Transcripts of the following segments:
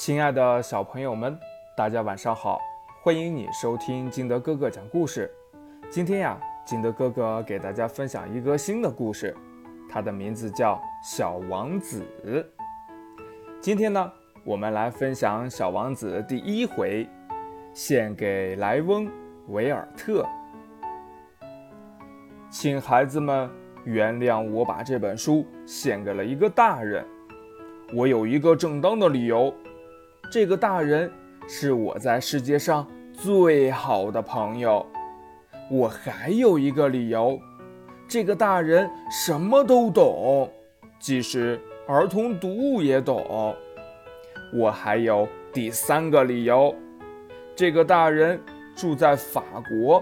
亲爱的小朋友们，大家晚上好！欢迎你收听金德哥哥讲故事。今天呀，金德哥哥给大家分享一个新的故事，它的名字叫《小王子》。今天呢，我们来分享《小王子》第一回，献给莱翁·维尔特。请孩子们原谅我把这本书献给了一个大人，我有一个正当的理由。这个大人是我在世界上最好的朋友。我还有一个理由，这个大人什么都懂，即使儿童读物也懂。我还有第三个理由，这个大人住在法国，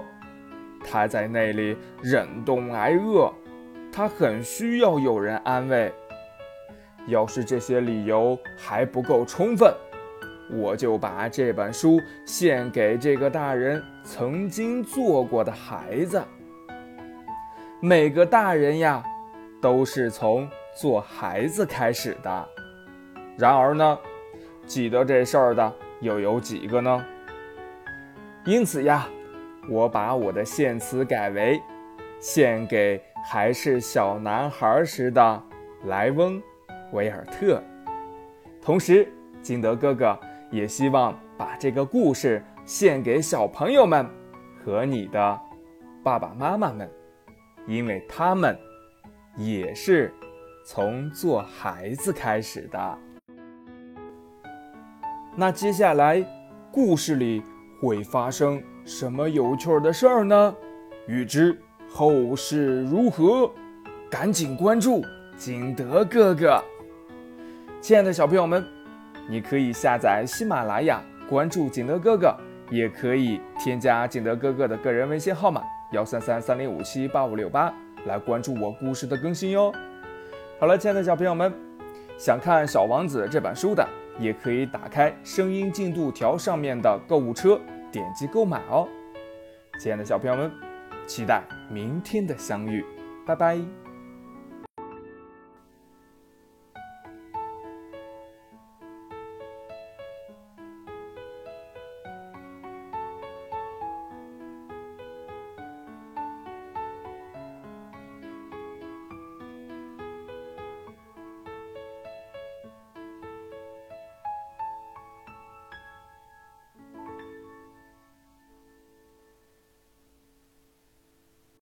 他在那里忍冻挨饿，他很需要有人安慰。要是这些理由还不够充分。我就把这本书献给这个大人曾经做过的孩子。每个大人呀，都是从做孩子开始的。然而呢，记得这事儿的又有几个呢？因此呀，我把我的献词改为献给还是小男孩时的莱翁·维尔特。同时，金德哥哥。也希望把这个故事献给小朋友们和你的爸爸妈妈们，因为他们也是从做孩子开始的。那接下来故事里会发生什么有趣的事儿呢？欲知后事如何，赶紧关注金德哥哥。亲爱的小朋友们。你可以下载喜马拉雅，关注景德哥哥，也可以添加景德哥哥的个人微信号码幺三三三零五七八五六八来关注我故事的更新哟。好了，亲爱的小朋友们，想看《小王子》这本书的，也可以打开声音进度条上面的购物车，点击购买哦。亲爱的小朋友们，期待明天的相遇，拜拜。